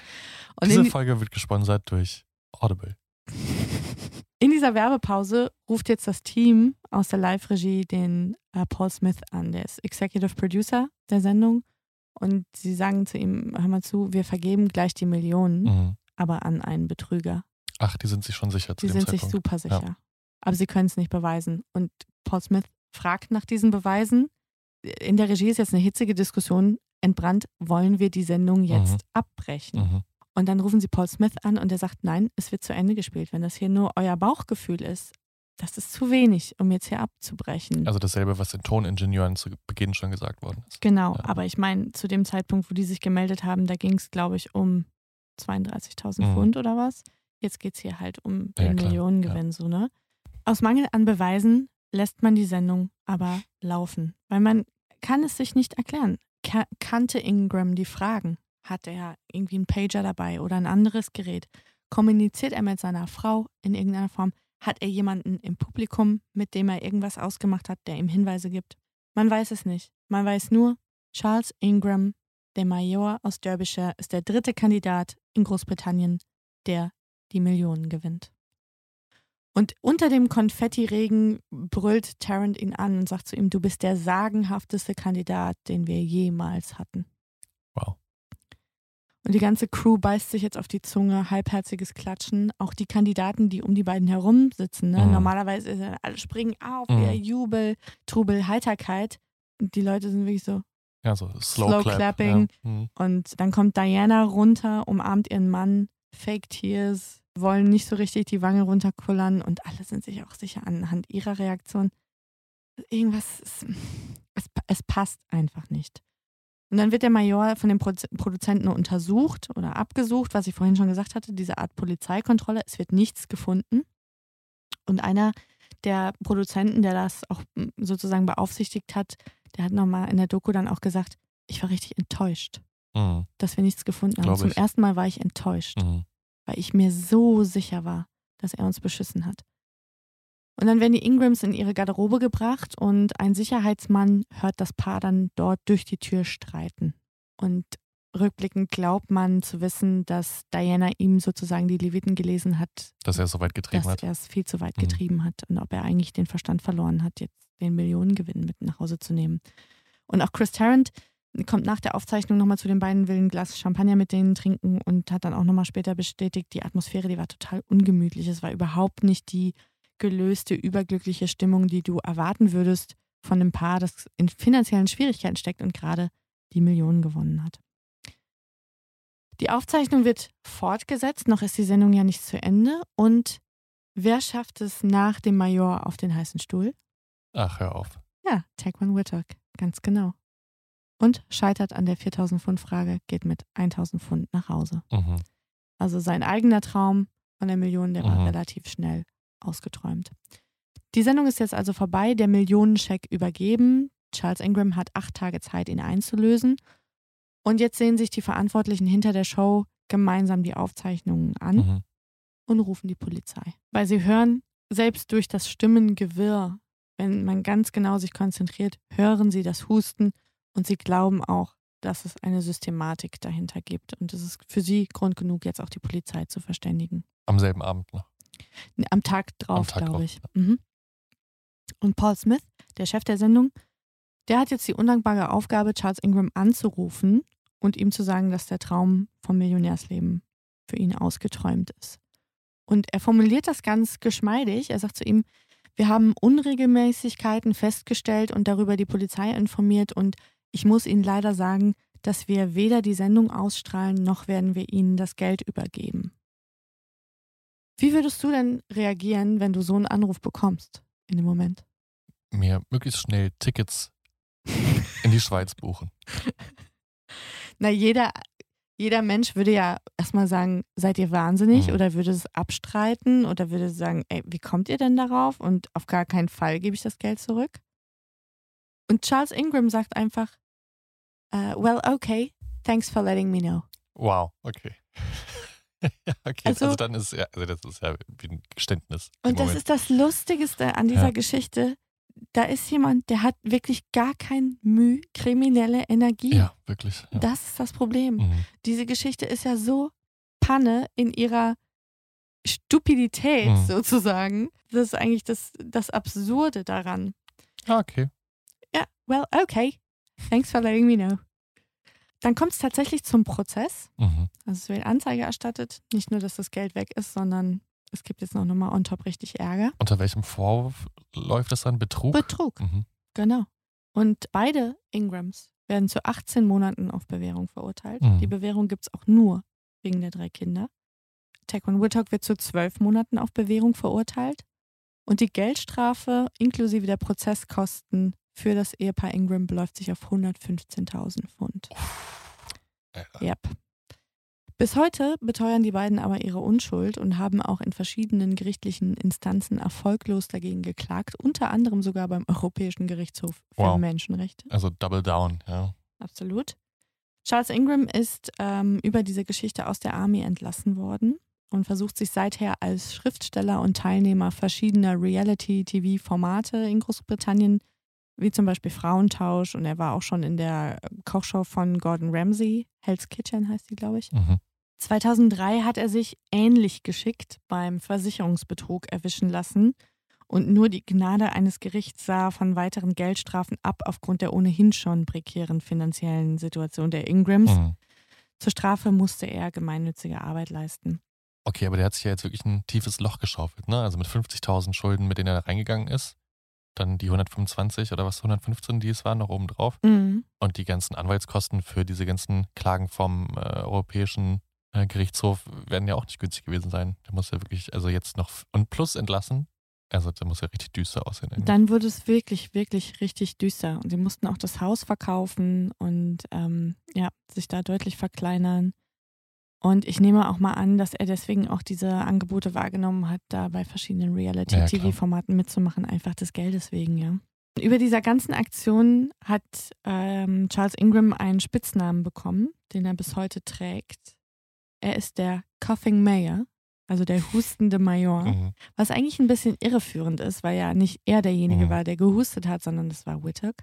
Und Diese Folge wird gesponsert durch Audible. In dieser Werbepause ruft jetzt das Team aus der Live-Regie den äh, Paul Smith an, der ist Executive Producer der Sendung. Und sie sagen zu ihm, hör mal zu, wir vergeben gleich die Millionen, Mhm. aber an einen Betrüger. Ach, die sind sich schon sicher zu dem sind sich Zeitpunkt. super sicher. Aber sie können es nicht beweisen. Und Paul Smith fragt nach diesen Beweisen. In der Regie ist jetzt eine hitzige Diskussion entbrannt, wollen wir die Sendung jetzt Mhm. abbrechen? Mhm. Und dann rufen sie Paul Smith an und er sagt, nein, es wird zu Ende gespielt. Wenn das hier nur euer Bauchgefühl ist, das ist zu wenig, um jetzt hier abzubrechen. Also dasselbe, was den Toningenieuren zu Beginn schon gesagt worden ist. genau, ja. aber ich meine, zu dem Zeitpunkt, wo die sich gemeldet haben, da ging es, glaube ich, um 32.000 Mhm. Pfund oder was. Jetzt geht es hier halt um Ja, den klar, Millionengewinn, so, ne? Aus Mangel an Beweisen lässt man die Sendung aber laufen, weil man kann es sich nicht erklären. Ka kannte Ingram die Fragen? Hat er irgendwie einen Pager dabei oder ein anderes Gerät? Kommuniziert er mit seiner Frau in irgendeiner Form? Hat er jemanden im Publikum, mit dem er irgendwas ausgemacht hat, der ihm Hinweise gibt? Man weiß es nicht. Man weiß nur, Charles Ingram, der Major aus Derbyshire, ist der dritte Kandidat in Großbritannien, der die Millionen gewinnt. Und unter dem Konfettiregen brüllt Tarrant ihn an und sagt zu ihm, du bist der sagenhafteste Kandidat, den wir jemals hatten. Wow. Und die ganze Crew beißt sich jetzt auf die Zunge, halbherziges Klatschen. Auch die Kandidaten, die um die beiden herum sitzen. Ne? Mhm. Normalerweise alle springen auf, Mhm. Jubel, Trubel, Heiterkeit. Und die Leute sind wirklich so. Ja, so Slow, Slow Clap, Clapping. Ja. Mhm. Und dann kommt Diana runter, umarmt ihren Mann, Fake Tears, wollen nicht so richtig die Wange runterkullern und alle sind sich auch sicher anhand ihrer Reaktion. Irgendwas, ist, es, es passt einfach nicht. Und dann wird der Major von den Produzenten untersucht oder abgesucht, was ich vorhin schon gesagt hatte, diese Art Polizeikontrolle. Es wird nichts gefunden. Und einer der Produzenten, der das auch mm, sozusagen beaufsichtigt hat, der hat nochmal in der Doku dann auch gesagt, ich war richtig enttäuscht, Mhm. dass wir nichts gefunden haben. Zum ersten Mal war ich enttäuscht, Mhm. weil ich mir so sicher war, dass er uns beschissen hat. Und dann werden die Ingrams in ihre Garderobe gebracht und ein Sicherheitsmann hört das Paar dann dort durch die Tür streiten. Und rückblickend glaubt man zu wissen, dass Diana ihm sozusagen die Leviten gelesen hat, Dass er es so weit getrieben dass hat. er es viel zu weit Mhm. getrieben hat und ob er eigentlich den Verstand verloren hat, jetzt den Millionengewinn mit nach Hause zu nehmen. Und auch Chris Tarrant kommt nach der Aufzeichnung nochmal zu den beiden, will ein Glas Champagner mit denen trinken und hat dann auch nochmal später bestätigt, die Atmosphäre, die war total ungemütlich. Es war überhaupt nicht die gelöste, überglückliche Stimmung, die du erwarten würdest von einem Paar, das in finanziellen Schwierigkeiten steckt und gerade die Millionen gewonnen hat. Die Aufzeichnung wird fortgesetzt, noch ist die Sendung ja nicht zu Ende. Und wer schafft es nach dem Major auf den heißen Stuhl? Ach, hör auf. Ja, Taekwon Whittock, ganz genau. Und scheitert an der 4000 Pfund Frage, geht mit 1000 Pfund nach Hause. Mhm. Also sein eigener Traum von der Million, der war Mhm. relativ schnell ausgeträumt. Die Sendung ist jetzt also vorbei, der Millionenscheck übergeben. Charles Ingram hat acht Tage Zeit, ihn einzulösen. Und jetzt sehen sich die Verantwortlichen hinter der Show gemeinsam die Aufzeichnungen an Mhm. und rufen die Polizei. Weil sie hören, selbst durch das Stimmengewirr, wenn man ganz genau sich konzentriert, hören sie das Husten und sie glauben auch, dass es eine Systematik dahinter gibt. Und es ist für sie Grund genug, jetzt auch die Polizei zu verständigen. Am selben Abend noch. Am Tag drauf, glaube ich. Mhm. Und Paul Smith, der Chef der Sendung, der hat jetzt die undankbare Aufgabe, Charles Ingram anzurufen und ihm zu sagen, dass der Traum vom Millionärsleben für ihn ausgeträumt ist. Und er formuliert das ganz geschmeidig. Er sagt zu ihm, wir haben Unregelmäßigkeiten festgestellt und darüber die Polizei informiert und ich muss Ihnen leider sagen, dass wir weder die Sendung ausstrahlen, noch werden wir Ihnen das Geld übergeben. Wie würdest du denn reagieren, wenn du so einen Anruf bekommst in dem Moment? Mir möglichst schnell Tickets in die Schweiz buchen. Na, jeder, jeder Mensch würde ja erstmal sagen, seid ihr wahnsinnig Mhm. oder würde es abstreiten oder würde sagen, ey, wie kommt ihr denn darauf? Und auf gar keinen Fall gebe ich das Geld zurück. Und Charles Ingram sagt einfach, äh, well, okay, thanks for letting me know. Wow, okay. Ja, okay. Also- Also, dann ist ja, also das ist ja wie ein Geständnis. Und das Moment. ist das Lustigste an dieser Ja. Geschichte. Da ist jemand, der hat wirklich gar kein Mühe, kriminelle Energie. Ja, wirklich. Ja. Das ist das Problem. Mhm. Diese Geschichte ist ja so Panne in ihrer Stupidität Mhm. sozusagen. Das ist eigentlich das, das Absurde daran. Ah, okay. Ja, well, okay. Thanks for letting me know. Dann kommt es tatsächlich zum Prozess. Mhm. Also es wird Anzeige erstattet. Nicht nur, dass das Geld weg ist, sondern es gibt jetzt noch nochmal on top richtig Ärger. Unter welchem Vorwurf läuft das dann? Betrug? Betrug, Mhm. genau. Und beide Ingrams werden zu 18 Monaten auf Bewährung verurteilt. Mhm. Die Bewährung gibt es auch nur wegen der drei Kinder. Taekwon Whittock wird zu zwölf Monaten auf Bewährung verurteilt. Und die Geldstrafe inklusive der Prozesskosten für das Ehepaar Ingram beläuft sich auf 115.000 Pfund. Alter. Yep. Bis heute beteuern die beiden aber ihre Unschuld und haben auch in verschiedenen gerichtlichen Instanzen erfolglos dagegen geklagt, unter anderem sogar beim Europäischen Gerichtshof für Wow. Menschenrechte. Also Double Down, ja. Absolut. Charles Ingram ist ähm, über diese Geschichte aus der Army entlassen worden und versucht sich seither als Schriftsteller und Teilnehmer verschiedener Reality-TV-Formate in Großbritannien wie zum Beispiel Frauentausch und er war auch schon in der Kochshow von Gordon Ramsay, Hell's Kitchen heißt die, glaube ich. Mhm. 2003 hat er sich ähnlich geschickt beim Versicherungsbetrug erwischen lassen und nur die Gnade eines Gerichts sah von weiteren Geldstrafen ab aufgrund der ohnehin schon prekären finanziellen Situation der Ingrams. Mhm. Zur Strafe musste er gemeinnützige Arbeit leisten. Okay, aber der hat sich ja jetzt wirklich ein tiefes Loch geschaufelt, ne? Also mit 50.000 Schulden, mit denen er da reingegangen ist. Dann die 125 oder was, 115, die es waren, noch oben drauf. Mhm. Und die ganzen Anwaltskosten für diese ganzen Klagen vom äh, Europäischen äh, Gerichtshof werden ja auch nicht günstig gewesen sein. Der muss ja wirklich, also jetzt noch und plus entlassen. Also der muss ja richtig düster aussehen. irgendwie. Dann wurde es wirklich, wirklich richtig düster. Und sie mussten auch das Haus verkaufen und ähm, ja, sich da deutlich verkleinern. Und ich nehme auch mal an, dass er deswegen auch diese Angebote wahrgenommen hat, da bei verschiedenen Ja. Reality-TV-Formaten mitzumachen, einfach des Geldes wegen, ja. Über dieser ganzen Aktion hat ähm, Charles Ingram einen Spitznamen bekommen, den er bis heute trägt. Er ist der Coughing Mayor, also der hustende Major. Mhm. Was eigentlich ein bisschen irreführend ist, weil ja nicht er derjenige Mhm. war, der gehustet hat, sondern das war Whittock.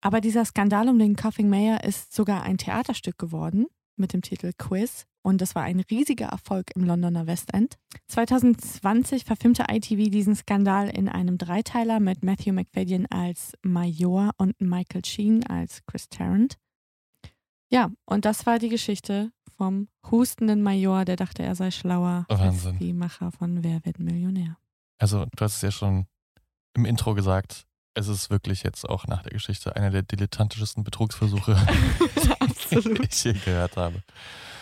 Aber dieser Skandal um den Coughing Mayor ist sogar ein Theaterstück geworden mit dem Titel Quiz und das war ein riesiger Erfolg im Londoner West End. 2020 verfilmte ITV diesen Skandal in einem Dreiteiler mit Matthew McFadyen als Major und Michael Sheen als Chris Tarrant. Ja, und das war die Geschichte vom hustenden Major, der dachte, er sei schlauer Wahnsinn. als die Macher von Wer wird Millionär. Also, du hast es ja schon im Intro gesagt, es ist wirklich jetzt auch nach der Geschichte einer der dilettantischsten Betrugsversuche, die ich je gehört habe.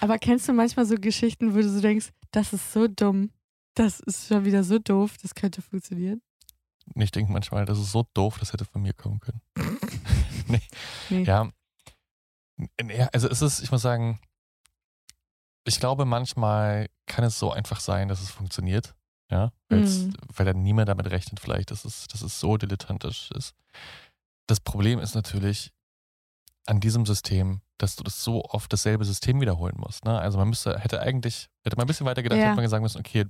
Aber kennst du manchmal so Geschichten, wo du so denkst, das ist so dumm, das ist schon wieder so doof, das könnte funktionieren? Ich denke manchmal, das ist so doof, das hätte von mir kommen können. nee. Nee. Ja, also es ist, ich muss sagen, ich glaube, manchmal kann es so einfach sein, dass es funktioniert. Ja, Mhm. weil dann niemand damit rechnet, vielleicht, dass es, dass es so dilettantisch ist. Das Problem ist natürlich an diesem System, dass du das so oft dasselbe System wiederholen musst. Ne? Also man müsste, hätte eigentlich, hätte man ein bisschen weiter gedacht, Ja. hätte man sagen müssen, okay,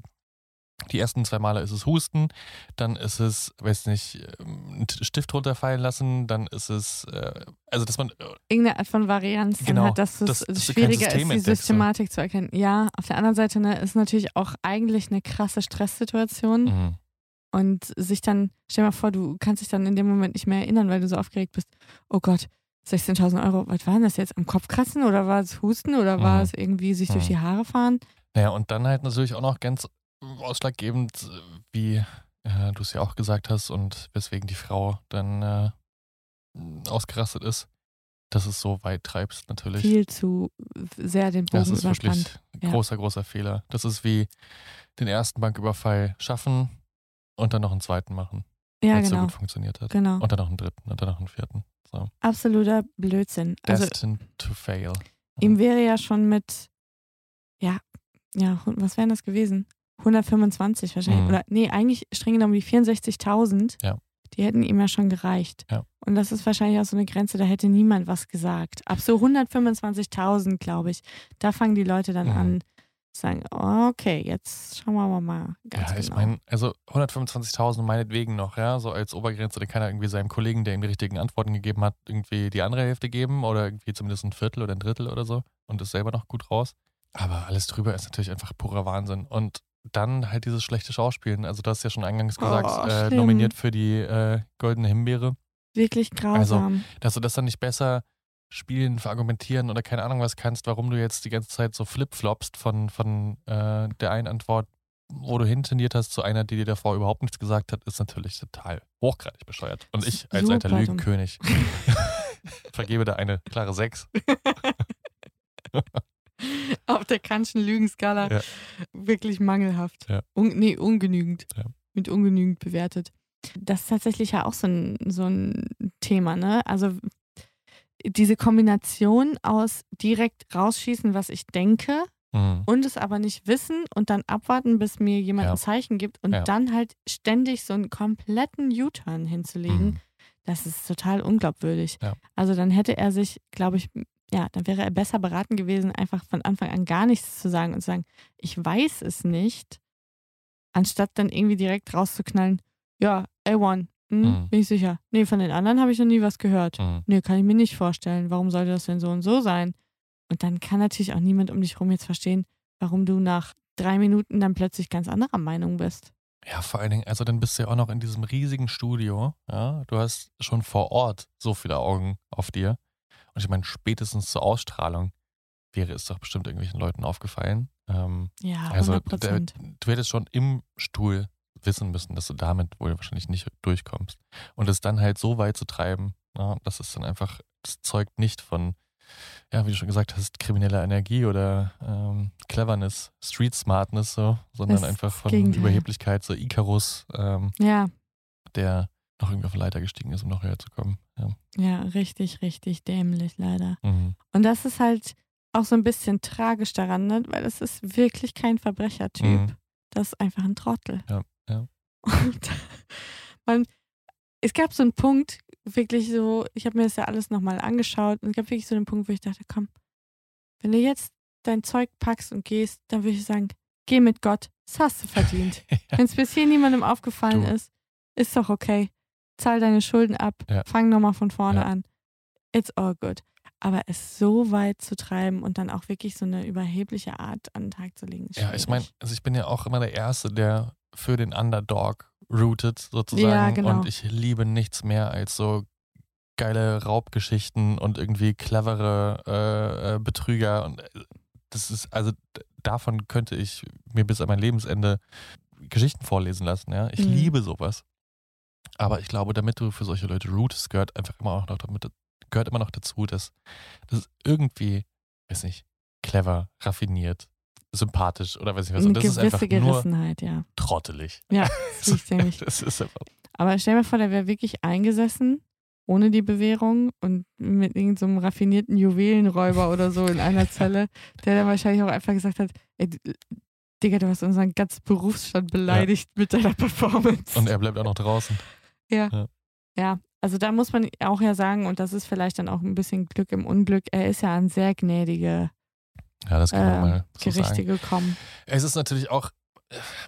die ersten zwei Male ist es Husten, dann ist es, weiß nicht, ähm, einen Stift runterfallen lassen, dann ist es, äh, also dass man, Irgendeine Art von Varianz Genau, hat, dass es kein schwieriger ist, die. Systematik zu erkennen. Ja, auf der anderen Seite ne, ist natürlich auch eigentlich eine krasse Stresssituation mh, und sich dann, stell dir mal vor, du kannst dich dann in dem Moment nicht mehr erinnern, weil du so aufgeregt bist. Oh Gott, 16.000 Euro, was war denn das jetzt? Am Kopf kratzen oder war es Husten oder war Mhm. es irgendwie sich durch Mhm. die Haare fahren? Naja, und dann halt natürlich auch noch ganz ausschlaggebend, wie äh, du es ja auch gesagt hast und weswegen die Frau dann äh, ausgerastet ist, dass es so weit treibst natürlich. Viel zu sehr den Bogen das ist wirklich ein Ja. großer, großer Fehler. Das ist wie den ersten Banküberfall schaffen und dann noch einen zweiten machen, Ja, weil es so genau. gut funktioniert hat. Genau. Und dann noch einen dritten und dann noch einen vierten. So. Absoluter Blödsinn. Also Destined to fail. ihm wäre ja schon mit, ja, ja, was wären das gewesen? 125 wahrscheinlich. Mhm. Oder nee, eigentlich streng genommen die 64.000. Ja. Die hätten ihm ja schon gereicht. Ja. Und das ist wahrscheinlich auch so eine Grenze, da hätte niemand was gesagt. Ab so 125.000, glaube ich, da fangen die Leute dann Mhm. an, zu sagen, okay, jetzt schauen wir mal ganz ja, ich genau. meine, also 125.000 meinetwegen noch, ja, so als Obergrenze, dann kann er irgendwie seinem Kollegen, der ihm die richtigen Antworten gegeben hat, irgendwie die andere Hälfte geben oder irgendwie zumindest ein Viertel oder ein Drittel oder so und ist selber noch gut raus. Aber alles drüber ist natürlich einfach purer Wahnsinn. Und dann halt dieses schlechte Schauspielen. Also, du hast ja schon eingangs gesagt, Oh, äh, nominiert für die äh, Goldene Himbeere. Wirklich Also, grausam. Dass du das dann nicht besser spielen, verargumentieren oder keine Ahnung was kannst, warum du jetzt die ganze Zeit so flipfloppst von, von äh, der einen Antwort, wo du hintendiert hast, zu einer, die dir davor überhaupt nichts gesagt hat, ist natürlich total hochgradig bescheuert. Und ich als alter Super dumm. Lügenkönig vergebe da eine klare 6. Auf der Kantschen Lügenskala Ja. wirklich mangelhaft. Ja. Un nee, ungenügend. Ja. Mit ungenügend bewertet. Das ist tatsächlich ja auch so ein, so ein Thema, ne? Also diese Kombination aus direkt rausschießen, was ich denke, Mhm. und es aber nicht wissen und dann abwarten, bis mir jemand Ja. ein Zeichen gibt und dann halt ständig so einen kompletten U-Turn hinzulegen, Mhm. das ist total unglaubwürdig. Also dann hätte er sich, glaube ich, ja, dann wäre er besser beraten gewesen, einfach von Anfang an gar nichts zu sagen und zu sagen, ich weiß es nicht, anstatt dann irgendwie direkt rauszuknallen, ja, A1, Hm, Mhm. Bin ich sicher. Nee, von den anderen habe ich noch nie was gehört. Mhm. Nee, kann ich mir nicht vorstellen. Warum sollte das denn so und so sein? Und dann kann natürlich auch niemand um dich rum jetzt verstehen, warum du nach drei Minuten dann plötzlich ganz anderer Meinung bist. Ja, vor allen Dingen, also dann bist du ja auch noch in diesem riesigen Studio. Ja, du hast schon vor Ort so viele Augen auf dir. Und ich meine, spätestens zur Ausstrahlung wäre es doch bestimmt irgendwelchen Leuten aufgefallen. Ähm, Ja, also 100 der, Prozent. du hättest schon im Stuhl wissen müssen, dass du damit wohl wahrscheinlich nicht durchkommst. Und es dann halt so weit zu treiben, ja, das ist dann einfach, das zeugt nicht von, ja, wie du schon gesagt hast, krimineller Energie oder ähm, Cleverness, Street Smartness so, sondern Das einfach von Gegenteil. Überheblichkeit, so Icarus, ähm, Ja, der noch irgendwie auf eine Leiter gestiegen ist, um noch höher zu kommen. Ja. ja, richtig, richtig dämlich leider. Mhm. Und das ist halt auch so ein bisschen tragisch daran, ne? weil es ist wirklich kein Verbrechertyp. Mhm. Das ist einfach ein Trottel. Ja, ja. Und man, es gab so einen Punkt, wirklich so, ich habe mir das ja alles nochmal angeschaut und es gab wirklich so einen Punkt, wo ich dachte, komm, wenn du jetzt dein Zeug packst und gehst, dann würde ich sagen, geh mit Gott, das hast du verdient. Wenn es bis hier niemandem aufgefallen Du. ist, ist doch okay. Zahl deine Schulden ab, Ja. fang nochmal von vorne Ja. an. It's all good. Aber es so weit zu treiben und dann auch wirklich so eine überhebliche Art an den Tag zu legen, Ja, ich meine, also ich bin ja auch immer der Erste, der für den Underdog rootet, sozusagen. Ja, genau. Und ich liebe nichts mehr als so geile Raubgeschichten und irgendwie clevere äh, äh, Betrüger. Und äh, das ist, also davon könnte ich mir bis an mein Lebensende Geschichten vorlesen lassen, ja. Ich Mhm. liebe sowas. Aber ich glaube, damit du für solche Leute rootest, gehört einfach immer auch noch damit, gehört immer noch dazu, dass das ist irgendwie, weiß nicht, clever, raffiniert, sympathisch oder weiß nicht was. Und das ist einfach nur ja. trottelig. Ja, das riecht nämlich. Das ist einfach. Aber stell dir mal vor, der wäre wirklich eingesessen, ohne die Bewährung und mit irgendeinem raffinierten Juwelenräuber oder so in einer Zelle, der dann wahrscheinlich auch einfach gesagt hat, ey, Digga, du hast unseren ganzen Berufsstand beleidigt mit deiner Performance. Und er bleibt auch noch draußen. Ja, also da muss man auch ja sagen, und das ist vielleicht dann auch ein bisschen Glück im Unglück, er ist ja an sehr gnädige Ja, das kann man äh, mal so Gerichte sagen. gekommen. Es ist natürlich auch,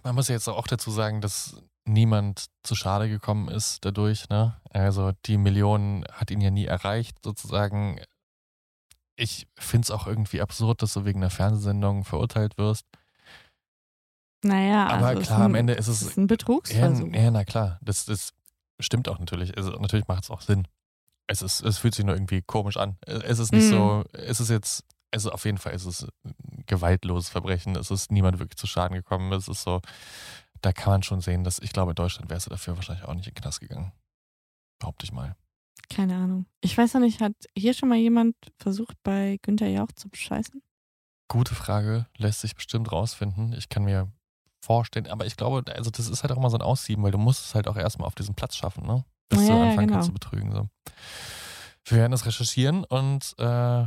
man muss ja jetzt auch dazu sagen, dass niemand zu Schade gekommen ist dadurch. Ne? Also die Million hat ihn ja nie erreicht, sozusagen. Ich finde es auch irgendwie absurd, dass du wegen einer Fernsehsendung verurteilt wirst. Naja, Aber also klar, ist am ein, Ende ist es es ist ein Betrugsversuch. Ja, ja, na klar, das, das stimmt auch natürlich. Also natürlich macht es auch Sinn. Es, ist, es fühlt sich nur irgendwie komisch an. Es ist nicht Mhm. so, es ist jetzt, also auf jeden Fall ist es ein gewaltloses Verbrechen. Es ist niemand wirklich zu Schaden gekommen. Es ist so, da kann man schon sehen, dass ich glaube, in Deutschland wärst du dafür wahrscheinlich auch nicht in den Knast gegangen. Behaupte ich mal. Keine Ahnung. Ich weiß noch nicht, hat hier schon mal jemand versucht, bei Günther Jauch zu bescheißen? Gute Frage, lässt sich bestimmt rausfinden. Ich kann mir vorstellen, aber ich glaube, also das ist halt auch immer so ein Aussieben, weil du musst es halt auch erstmal auf diesen Platz schaffen, ne? Bis Ja, du ja, anfangen genau. kannst zu betrügen. So. Wir werden das recherchieren und äh,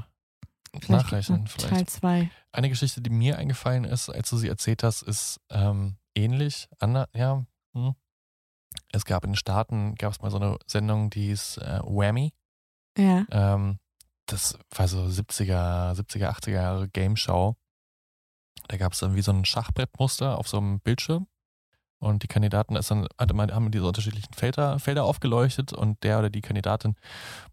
nachreichen vielleicht. Teil 2. Eine Geschichte, die mir eingefallen ist, als du sie erzählt hast, ist ähm, ähnlich. Ander, ja, hm. Es gab in den Staaten, gab es mal so eine Sendung, die hieß äh, Whammy. Ja. Ähm, das war so 70er, 70er, 80er Jahre Game Show. Da gab es dann wie so ein Schachbrettmuster auf so einem Bildschirm. Und die Kandidaten ist dann, haben diese unterschiedlichen Felder, Felder aufgeleuchtet und der oder die Kandidatin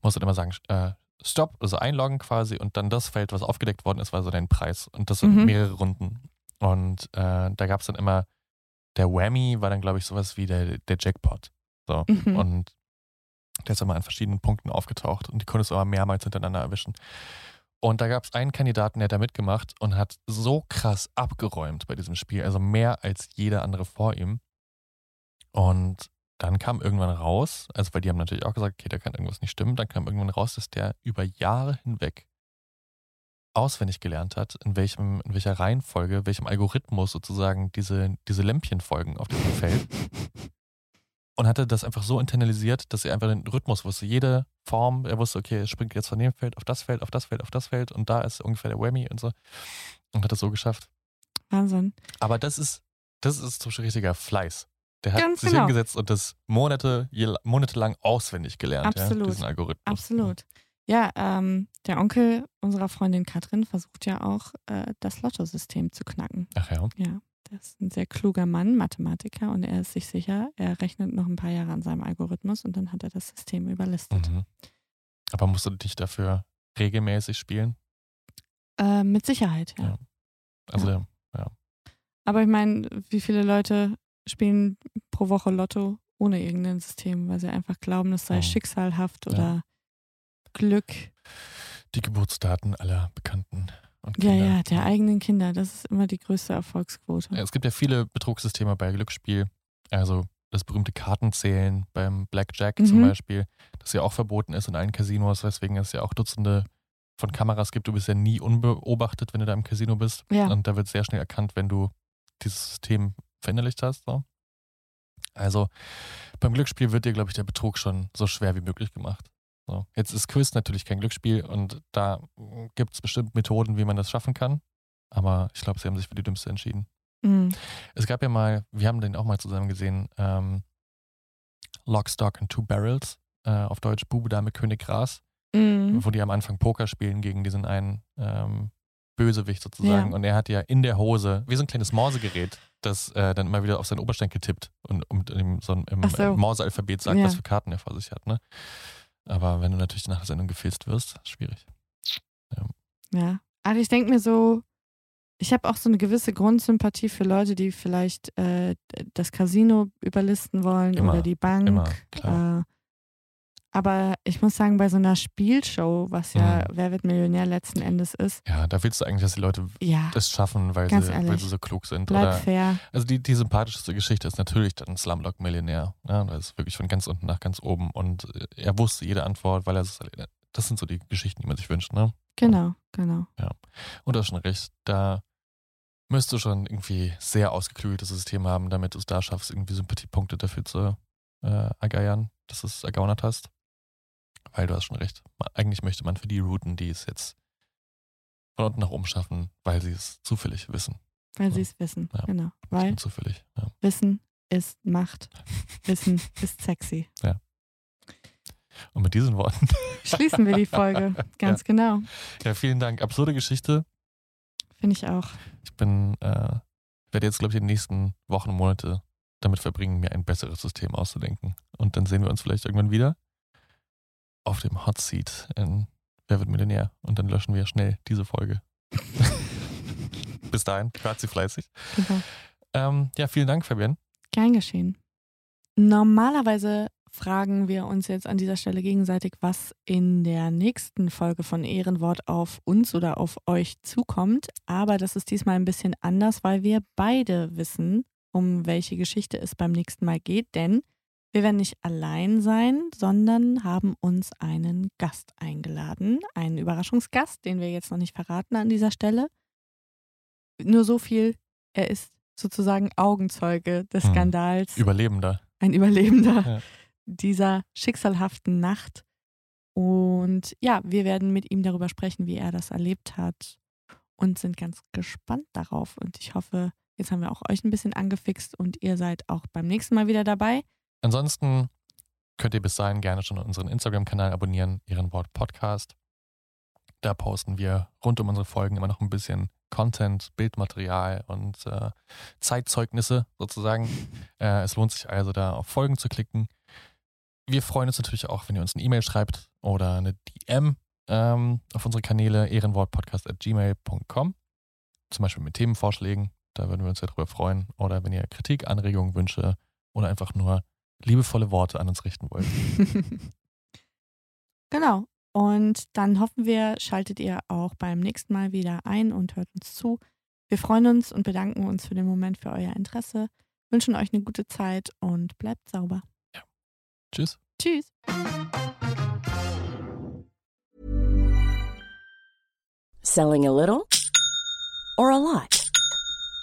musste dann immer sagen, äh, Stopp, also einloggen quasi und dann das Feld, was aufgedeckt worden ist, war so dein Preis. Und das sind Mhm. mehrere Runden. Und äh, da gab es dann immer, der Whammy war dann, glaube ich, sowas wie der, der Jackpot. So. Mhm. Und der ist immer an verschiedenen Punkten aufgetaucht und die konntest du aber mehrmals hintereinander erwischen. Und da gab es einen Kandidaten, der hat da mitgemacht und hat so krass abgeräumt bei diesem Spiel, also mehr als jeder andere vor ihm. Und dann kam irgendwann raus, also weil die haben natürlich auch gesagt, okay, da kann irgendwas nicht stimmen, dann kam irgendwann raus, dass der über Jahre hinweg auswendig gelernt hat, in welchem, in welcher Reihenfolge, welchem Algorithmus sozusagen diese, diese Lämpchen folgen auf diesem Feld. Und hatte das einfach so internalisiert, dass er einfach den Rhythmus wusste. Jede Form, er wusste, okay, es springt jetzt von dem Feld auf das Feld, auf das Feld, auf das Feld und da ist ungefähr der Whammy und so. Und hat das so geschafft. Wahnsinn. Aber das ist, das ist zum richtiger Fleiß. Der hat Ganz sich genau. hingesetzt und das Monate, monatelang auswendig gelernt, ja, Absolut. diesen Algorithmus. Absolut. Ja, ähm, der Onkel unserer Freundin Katrin versucht ja auch, äh, das Lottosystem zu knacken. Ach ja. Ja, Der ist ein sehr kluger Mann, Mathematiker, und er ist sich sicher, er rechnet noch ein paar Jahre an seinem Algorithmus und dann hat er das System überlistet. Mhm. Aber musst du dich dafür regelmäßig spielen? Äh, mit Sicherheit, ja. Ja. Also, Ja. ja. Aber ich meine, wie viele Leute spielen pro Woche Lotto ohne irgendein System, weil sie einfach glauben, es sei Mhm. schicksalhaft Ja. oder Glück. die Geburtsdaten aller Bekannten und Ja, Kinder. ja, der eigenen Kinder. Das ist immer die größte Erfolgsquote. Es gibt ja viele Betrugssysteme bei Glücksspiel. Also das berühmte Kartenzählen beim Blackjack zum Mhm. Beispiel, das ja auch verboten ist in allen Casinos, weswegen es ja auch Dutzende von Kameras gibt. Du bist ja nie unbeobachtet, wenn du da im Casino bist. Ja. Und da wird sehr schnell erkannt, wenn du dieses System verinnerlicht hast. So. Also beim Glücksspiel wird dir, glaube ich, der Betrug schon so schwer wie möglich gemacht. So. Jetzt ist Quiz natürlich kein Glücksspiel und da gibt es bestimmt Methoden, wie man das schaffen kann. Aber ich glaube, sie haben sich für die dümmste entschieden. Mhm. Es gab ja mal, wir haben den auch mal zusammen gesehen, ähm, Lock, Stock and Two Barrels, äh, auf Deutsch Bube, Dame, König, Gras, Mhm. wo die am Anfang Poker spielen gegen diesen einen ähm, Bösewicht sozusagen. Ja. Und er hat ja in der Hose, wie so ein kleines Morsegerät, das äh, dann immer wieder auf seinen Oberschenkel tippt und, und ihm so im so. äh, Morse-Alphabet sagt, Ja. was für Karten er vor sich hat. Ne? Aber wenn du natürlich nach der Sendung gefilzt wirst, schwierig. Ja. Also ich denke mir so, ich habe auch so eine gewisse Grundsympathie für Leute, die vielleicht äh, das Casino überlisten wollen Immer, oder die Bank. Immer, klar. Äh, aber ich muss sagen, bei so einer Spielshow, was ja Mhm. Wer wird Millionär letzten Endes ist, Ja, da willst du eigentlich, dass die Leute ja, das schaffen, weil, sie, weil sie so klug sind. bleib oder fair. Also die, die sympathischste Geschichte ist natürlich dann Slumdog Millionär. Ja, das ist wirklich von ganz unten nach ganz oben und äh, er wusste jede Antwort, weil er es das sind so die Geschichten, die man sich wünscht, ne? Genau, genau. Und du hast schon recht, da müsst du schon irgendwie sehr ausgeklügeltes System haben, damit du es da schaffst, irgendwie Sympathiepunkte dafür zu äh, ergeiern, dass du es ergaunert hast. Weil du hast schon recht. Eigentlich möchte man für die Routen, die es jetzt von unten nach oben schaffen, weil sie es zufällig wissen. Weil Ja. sie es wissen. Ja. Genau. Weil zufällig, ja. Wissen ist Macht. Wissen ist sexy. Und mit diesen Worten Schließen wir die Folge. Ganz genau. Ja, vielen Dank. Absurde Geschichte. Finde ich auch. Ich bin, äh, werde jetzt, glaube ich, die nächsten Wochen und Monate damit verbringen, mir ein besseres System auszudenken. Und dann sehen wir uns vielleicht irgendwann wieder auf dem Hot Seat in Wer wird Millionär? Und dann löschen wir schnell diese Folge. Bis dahin, hört sie fleißig. Genau. Ähm, ja, vielen Dank, Fabian. Gern geschehen. Normalerweise fragen wir uns jetzt an dieser Stelle gegenseitig, was in der nächsten Folge von Ehrenwort auf uns oder auf euch zukommt. Aber das ist diesmal ein bisschen anders, weil wir beide wissen, um welche Geschichte es beim nächsten Mal geht. Denn wir werden nicht allein sein, sondern haben uns einen Gast eingeladen. Einen Überraschungsgast, den wir jetzt noch nicht verraten an dieser Stelle. Nur so viel, er ist sozusagen Augenzeuge des Hm. Skandals Überlebender. ein Überlebender Ja. dieser schicksalhaften Nacht. Und ja, wir werden mit ihm darüber sprechen, wie er das erlebt hat und sind ganz gespannt darauf. Und ich hoffe, jetzt haben wir auch euch ein bisschen angefixt und ihr seid auch beim nächsten Mal wieder dabei. Ansonsten könnt ihr bis dahin gerne schon unseren Instagram-Kanal abonnieren, Ehrenwort Podcast. Da posten wir rund um unsere Folgen immer noch ein bisschen Content, Bildmaterial und äh, Zeitzeugnisse sozusagen. Äh, es lohnt sich also da auf Folgen zu klicken. Wir freuen uns natürlich auch, wenn ihr uns eine E-Mail schreibt oder eine DM ähm, auf unsere Kanäle ehrenwortpodcast.gmail.com. Zum Beispiel mit Themenvorschlägen, da würden wir uns sehr drüber freuen. Oder wenn ihr Kritik, Anregungen, Wünsche oder einfach nur liebevolle Worte an uns richten wollt. genau. Und dann hoffen wir, schaltet ihr auch beim nächsten Mal wieder ein und hört uns zu. Wir freuen uns und bedanken uns für den Moment für euer Interesse, wünschen euch eine gute Zeit und bleibt sauber. Tschüss. Tschüss. Selling a little or a lot?